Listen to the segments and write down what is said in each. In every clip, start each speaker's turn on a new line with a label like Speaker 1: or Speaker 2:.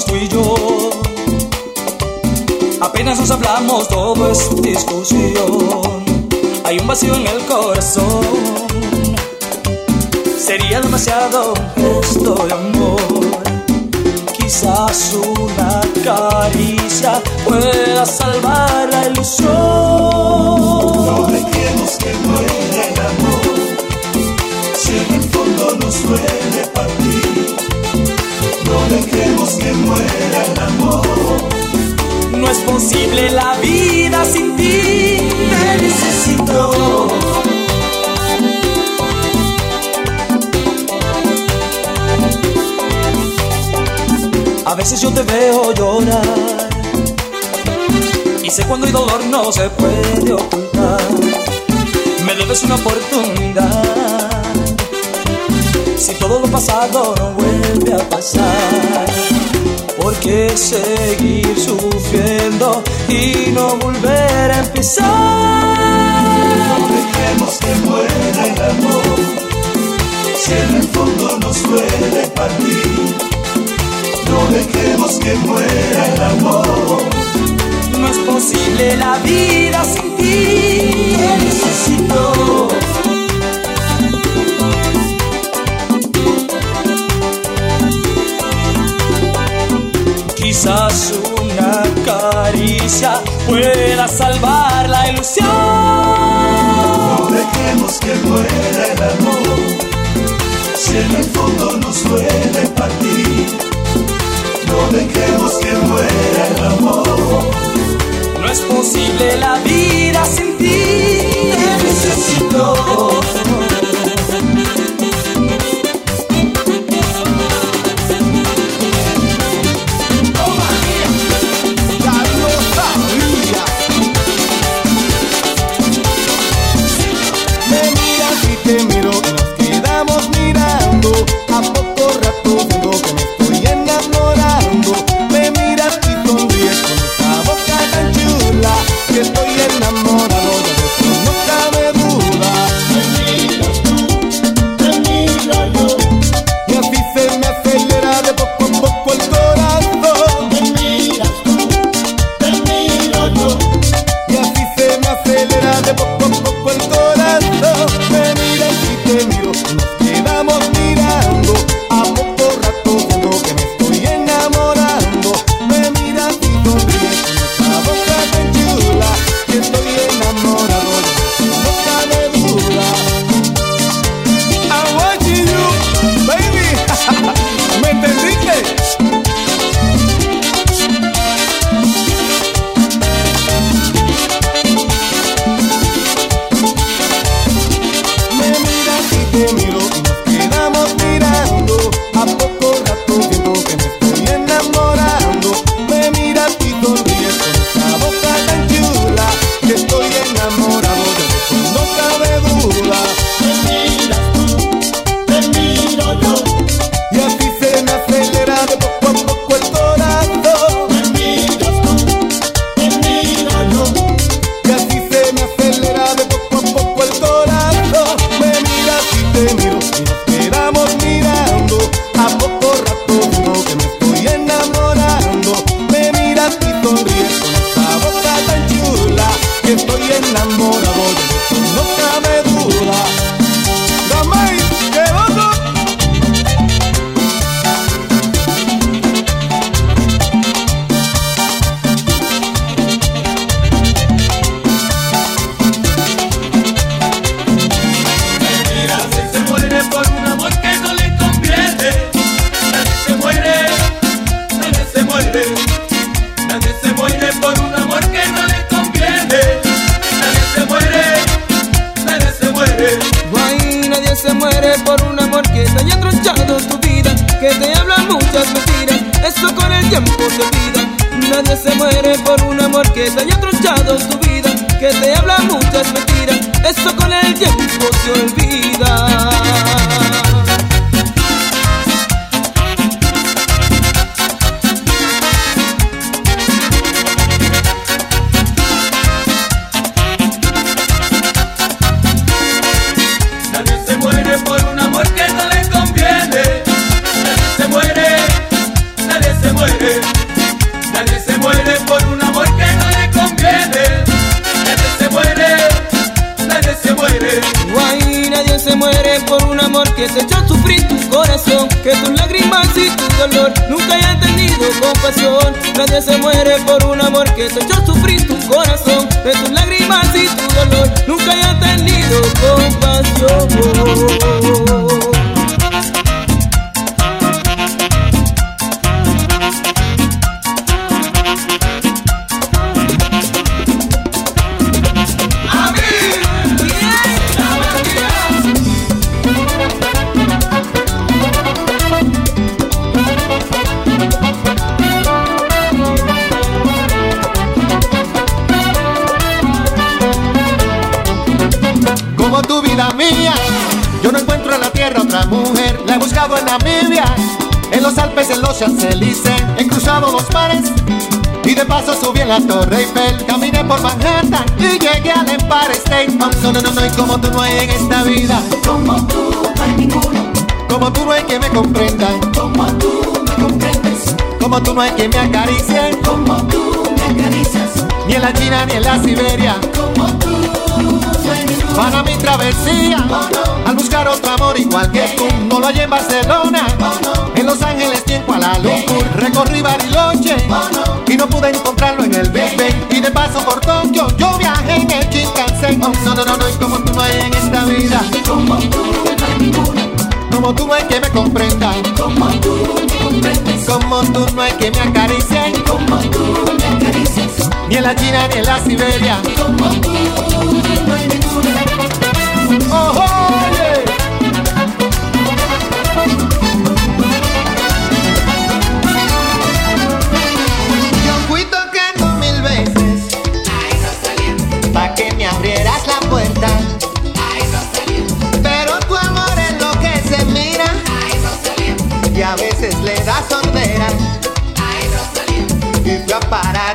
Speaker 1: tú y yo. Apenas nos hablamos, todo es discusión. Hay un vacío en el corazón. Sería demasiado un gesto de amor. Quizás una caricia pueda salvar la ilusión.
Speaker 2: No dejemos que muera el amor. Si en el fondo nos duele partir muera el amor.
Speaker 1: No es posible la vida sin ti, te necesito. A veces yo te veo llorar y sé cuando hay dolor no se puede ocultar. Me debes una oportunidad si todo lo pasado no vuelve a pasar que seguir sufriendo y no volver a empezar.
Speaker 2: No dejemos que muera el amor, si en el fondo nos duele partir. No dejemos que muera el amor.
Speaker 1: No es posible la vida sin ti. Te necesito Quizás una caricia pueda salvar la ilusión.
Speaker 2: No dejemos que muera el amor, si en el fondo nos duele partir. No dejemos que muera el amor.
Speaker 1: No es posible la vida sin ti. Te necesito.
Speaker 3: Nunca hayan tenido compasión. Nadie se muere por un amor que te echó sufrir tu corazón, que tus lágrimas y tu dolor nunca hayan tenido compasión.
Speaker 4: En Namibia, en los Alpes, en los Champs-Élysées, he cruzado los mares y de paso subí en la Torre Eiffel, caminé por Manhattan y llegué al Empire State. no, no, no, no, y como tú no hay en esta vida,
Speaker 5: como tú no hay ninguno,
Speaker 4: como tú no hay que me comprenda,
Speaker 5: como tú me comprendes,
Speaker 4: como tú no hay que me acaricie,
Speaker 5: como tú me acaricias,
Speaker 4: ni en la China ni en la Siberia,
Speaker 5: como tú
Speaker 4: para mi travesía al buscar otro amor igual que tú. No lo hay en Barcelona, en Los Ángeles ni en Kuala Lumpur. Recorrí Bariloche y no pude encontrarlo en el Big. Y de paso por Tokio yo viajé en el Shinkansen. no, no, no, no, y como tú no hay en esta vida.
Speaker 5: Como tú no hay
Speaker 4: que me comprenda.
Speaker 5: Como tú.
Speaker 4: Como tú no hay que me acaricien.
Speaker 5: Como tú me acaricias.
Speaker 4: Ni en la China ni en la Siberia.
Speaker 5: Como tú
Speaker 4: Y fui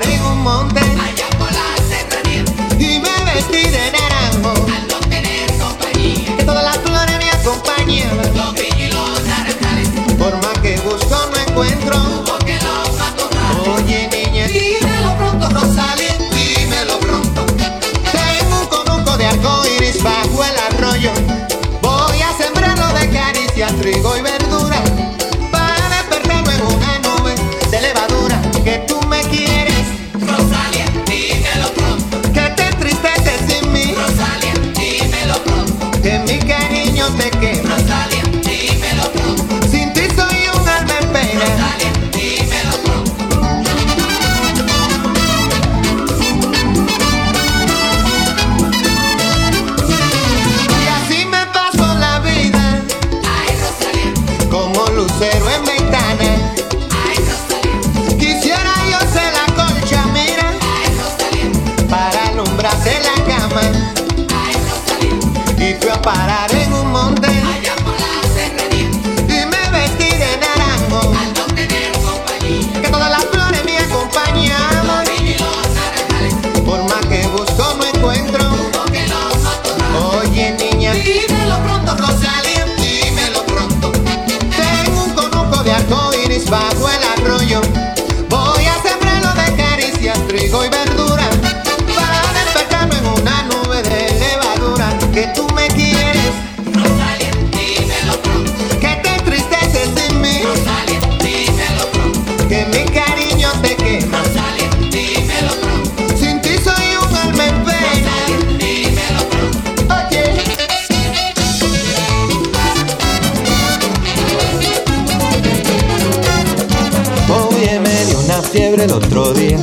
Speaker 4: el otro día.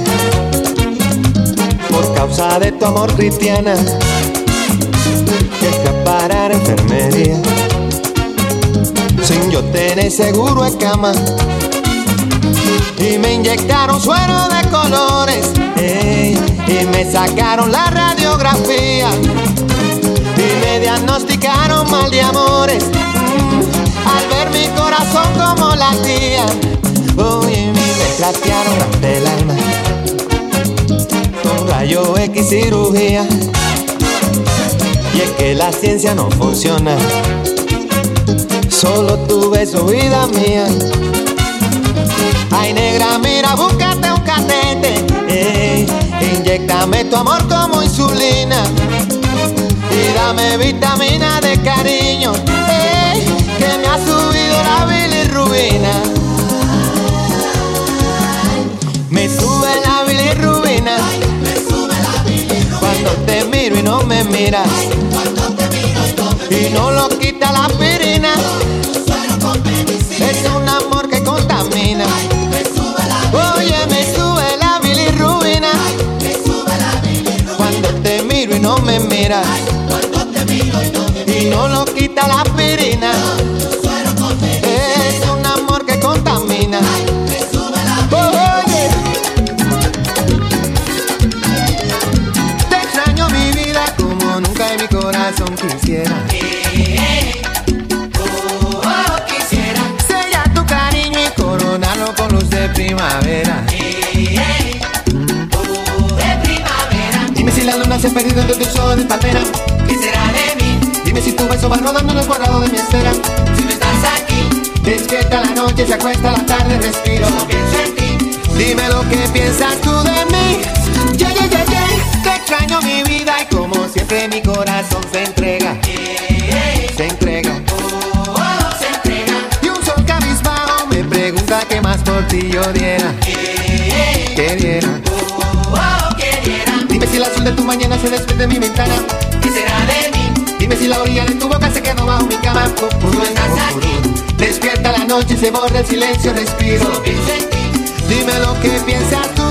Speaker 4: Por causa de tu amor cristiana Que fui a enfermería. Sin yo tener seguro de cama. Y me inyectaron suero de colores ey, Y me sacaron la radiografía. Y me diagnosticaron mal de amores mm, al ver mi corazón como latía latearon del alma. Con rayo X cirugía. Y es que la ciencia no funciona. Solo tu beso, vida mía. Ay, negra, mira, búscate un catete. Eh, inyectame tu amor como insulina. Y dame vitamina de cariño. Eh, que me ha subido la bilirrubina. Miras. Y no lo quita la aspirina. Es un amor que contamina. Oye, me sube la bilirrubina. Cuando te miro y no me miras. Y no lo quita la aspirina. Se acuesta la tarde, respiro.
Speaker 5: No pienso en ti.
Speaker 4: Dime lo que piensas tú de mí. Yeah, yeah, yeah, yeah. Te extraño mi vida y como siempre mi corazón se entrega. Se entrega.
Speaker 5: Oh, se entrega.
Speaker 4: Y un sol cabizbajo me pregunta qué más por ti yo diera. Que diera.
Speaker 5: Oh, queriera.
Speaker 4: Dime si el azul de tu mañana se desprende de mi ventana.
Speaker 5: ¿Qué será de mí
Speaker 4: Dime si la orilla de tu boca se quedó bajo mi cama.
Speaker 5: si no estás aquí?
Speaker 4: Despierta la noche y se borra el silencio, respiro. Dime lo que piensas tú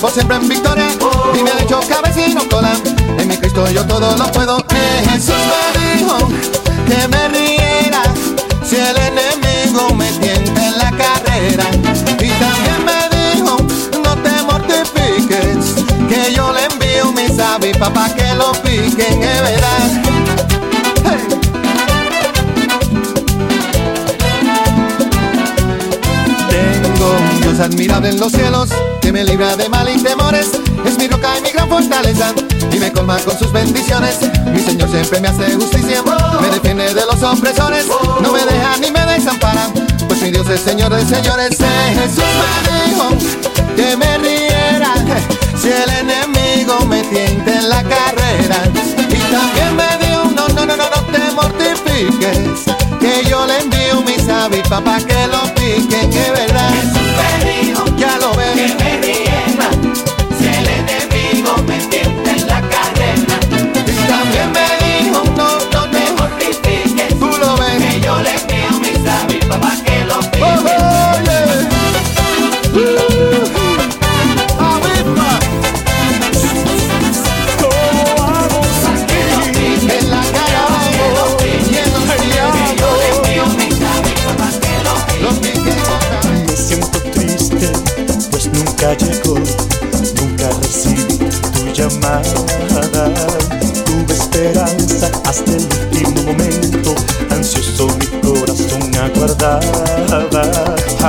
Speaker 4: por siempre en victoria y me ha hecho cabeza y no cola. En mi Cristo yo todo lo puedo. Eh, Jesús me dijo que me riera si el enemigo me tienta en la carrera. Y también me dijo no te mortifiques que yo le envío mis avispas pa' que lo piquen, es verdad. Admirable en los cielos que me libra de mal y temores. Es mi roca y mi gran fortaleza y me colma con sus bendiciones. Mi Señor siempre me hace justicia, me defiende de los opresores, no me deja ni me desampara. Pues mi Dios es Señor de señores. Eh, Jesús me dijo que me riera si el enemigo me tienta en la carrera. Y también me dijo, no, no, no, no, no te mortifiques, que yo le envío mis avispas pa' que lo piquen, es verdad.
Speaker 5: Me dijo
Speaker 4: Ya lo
Speaker 5: que
Speaker 4: ves.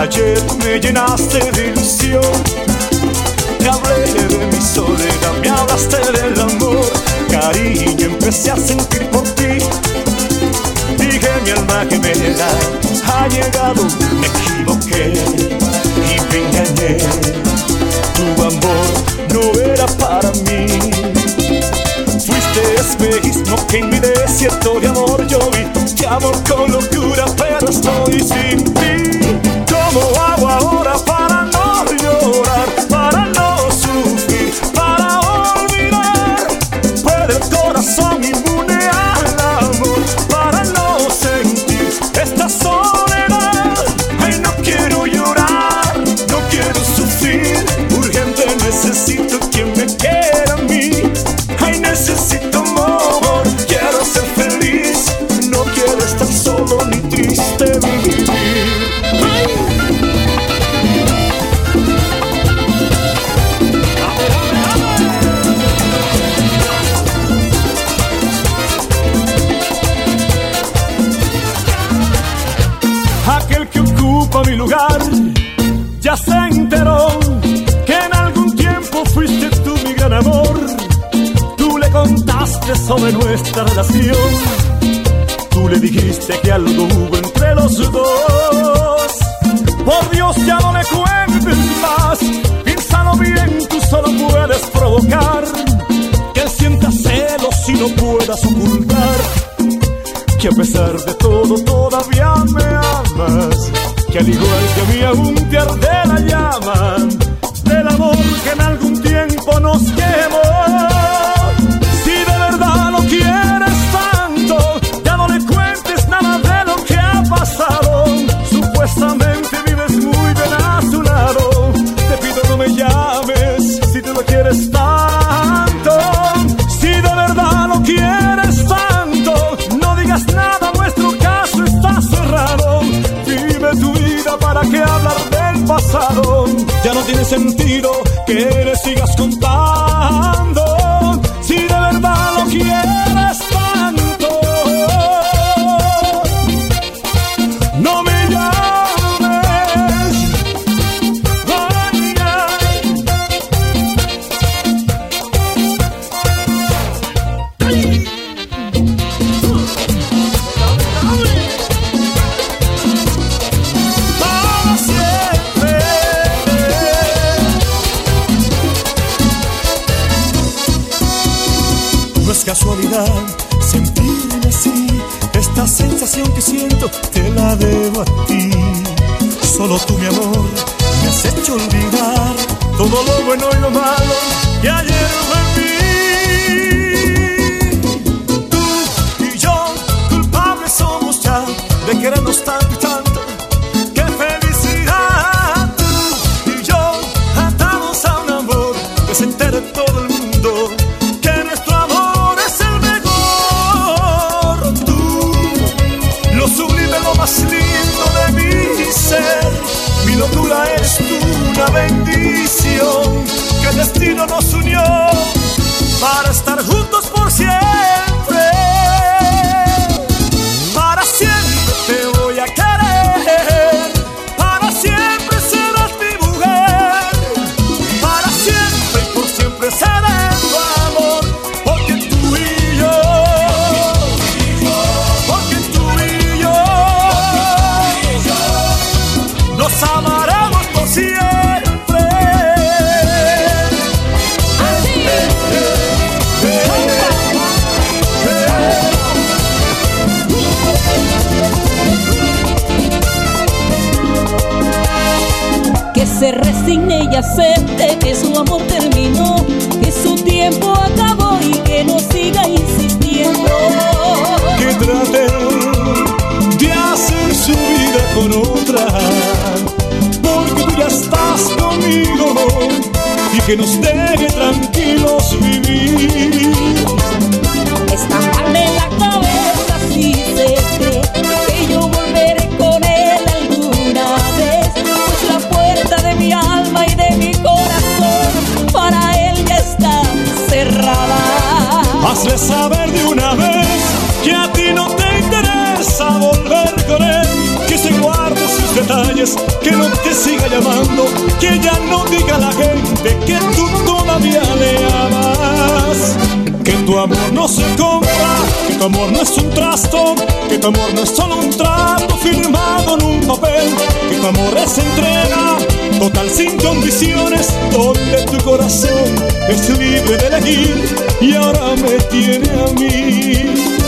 Speaker 6: Ayer me llenaste de ilusión, te hablé de mi soledad, me hablaste del amor, cariño empecé a sentir por ti. Dije mi alma gemela ha llegado, me equivoqué y me engañé. Tu amor no era para mí. Fuiste espejismo que en mi desierto de amor yo vi. Te amo con locura, pero estoy sin ti. sentido que le sigas contando. Sentirme así, esta sensación que siento, te la debo a ti. Solo tú, mi amor, me has hecho olvidar todo lo bueno y lo malo que ayer en vi. Tú y yo, culpables somos ya de querernos tanto destino nos unió para estar juntos.
Speaker 7: Se resigne y acepte que su amor terminó, que su tiempo acabó y que no siga insistiendo.
Speaker 6: Que traten de hacer su vida con otra, porque tú ya estás conmigo y que nos deje tranquilos hazle saber de una vez que a ti no te interesa volver con él, que se guarde sus detalles, que no te siga llamando, que ya no diga a la gente que tú todavía le amas. Que tu amor no se compra, que tu amor no es un trasto, que tu amor no es solo un trato firmado en un papel, que tu amor es entrega, total sin condiciones, total corazón es libre de elegir y ahora me tiene a mí.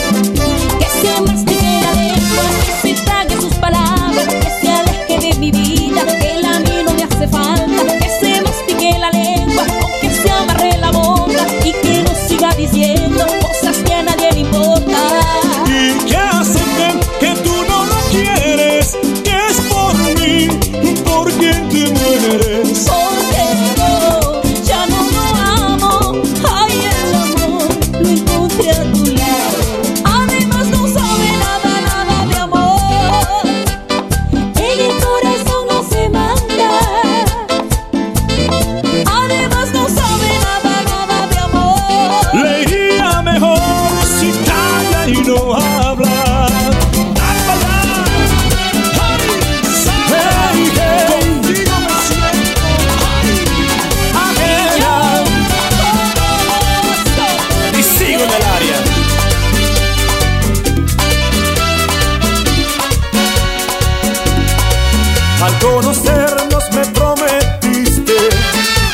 Speaker 7: Al conocernos me prometiste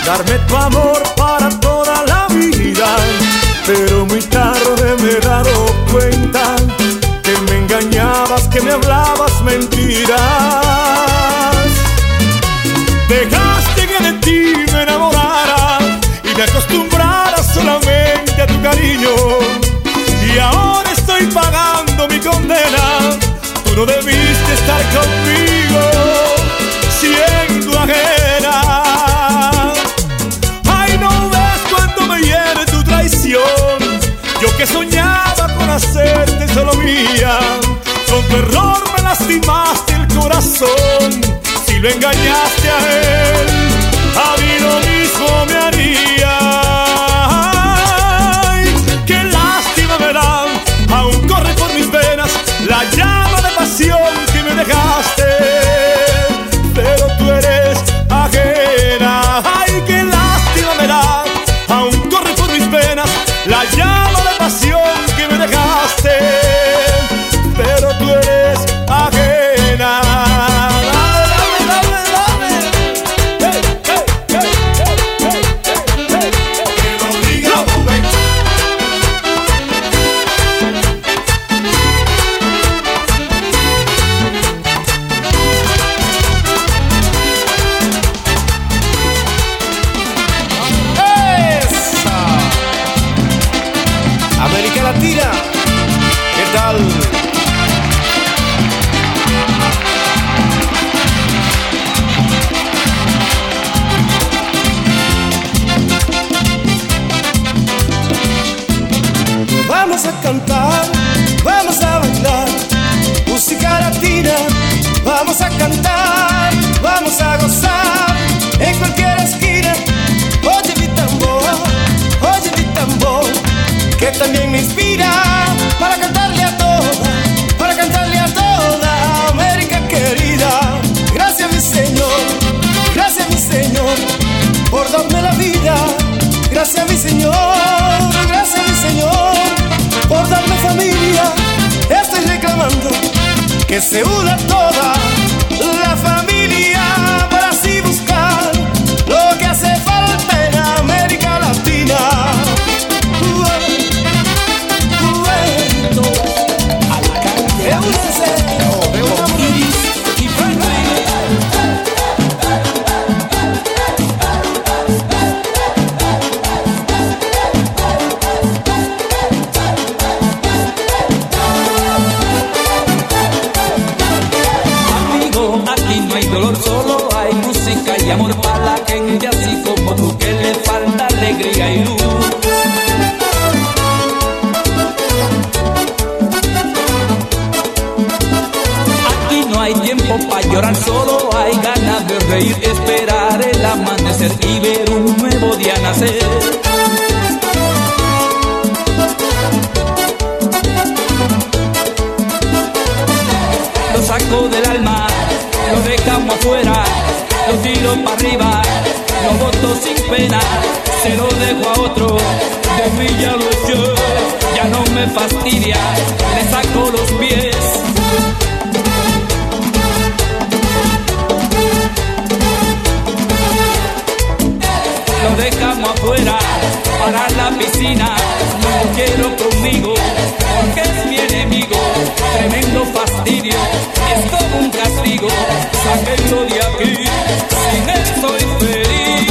Speaker 6: darme tu amor para toda la vida, pero muy tarde me he dado cuenta Debiste estar conmigo siendo ajena. Ay, no ves cuánto me hiere tu traición. Yo que soñaba con hacerte solo mía. Con tu error me lastimaste el corazón. Si lo engañaste a él, a
Speaker 8: tiempo para llorar, solo hay ganas de reír, esperar el amanecer y ver un nuevo día nacer. Lo saco del alma, lo dejamos afuera, lo tiro para arriba, lo boto sin pena, se lo dejo a otro, de yo, ya no me fastidia, le saco los pies. afuera para la piscina. No quiero conmigo porque es mi enemigo. Tremendo fastidio, es como un castigo. Sáquenlo de aquí, sin estoy feliz.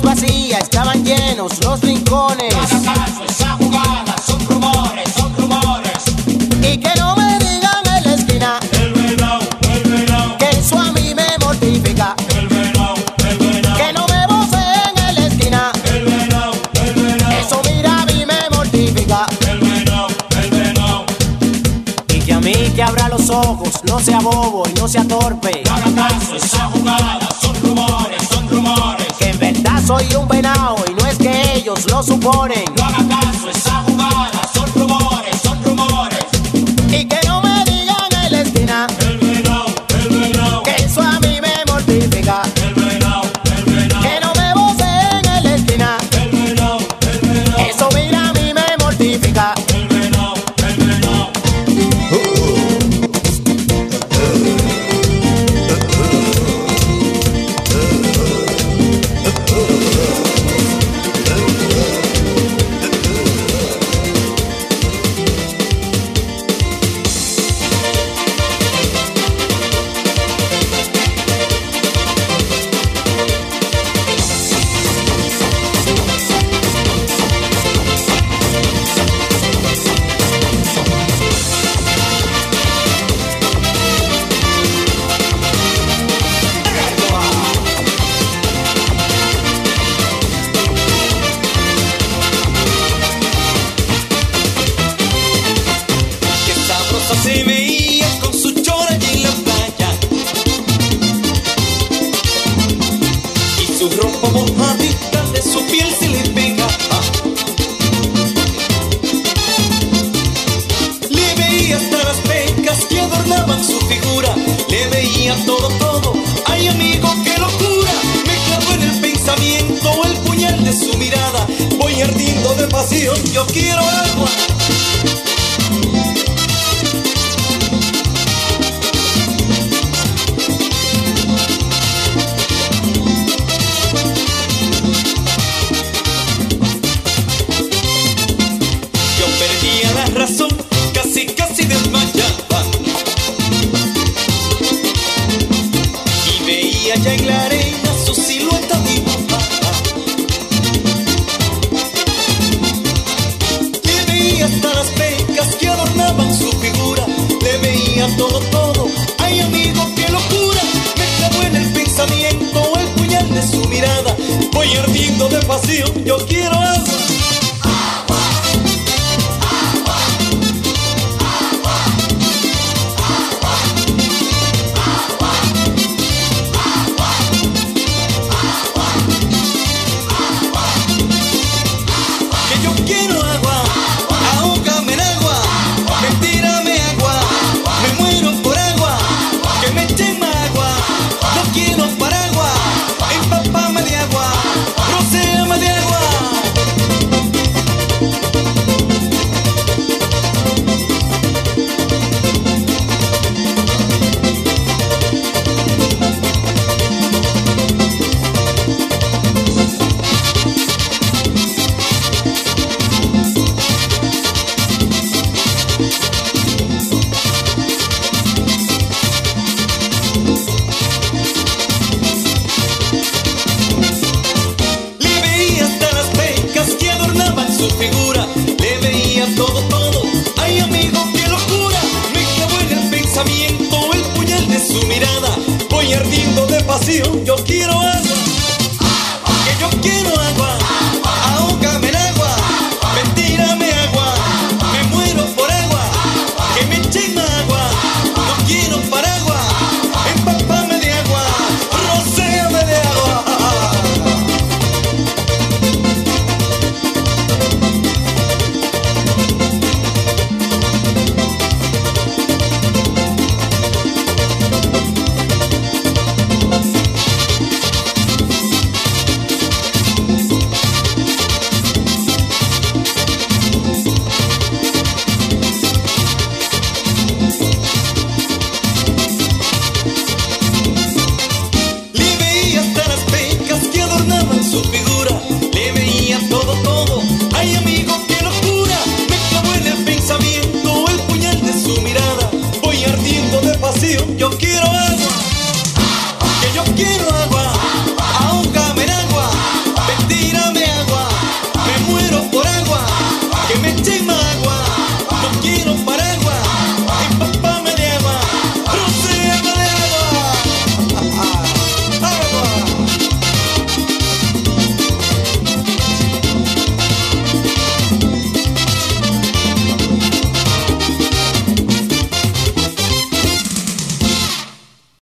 Speaker 9: Botellas vacías estaban llenos los ellos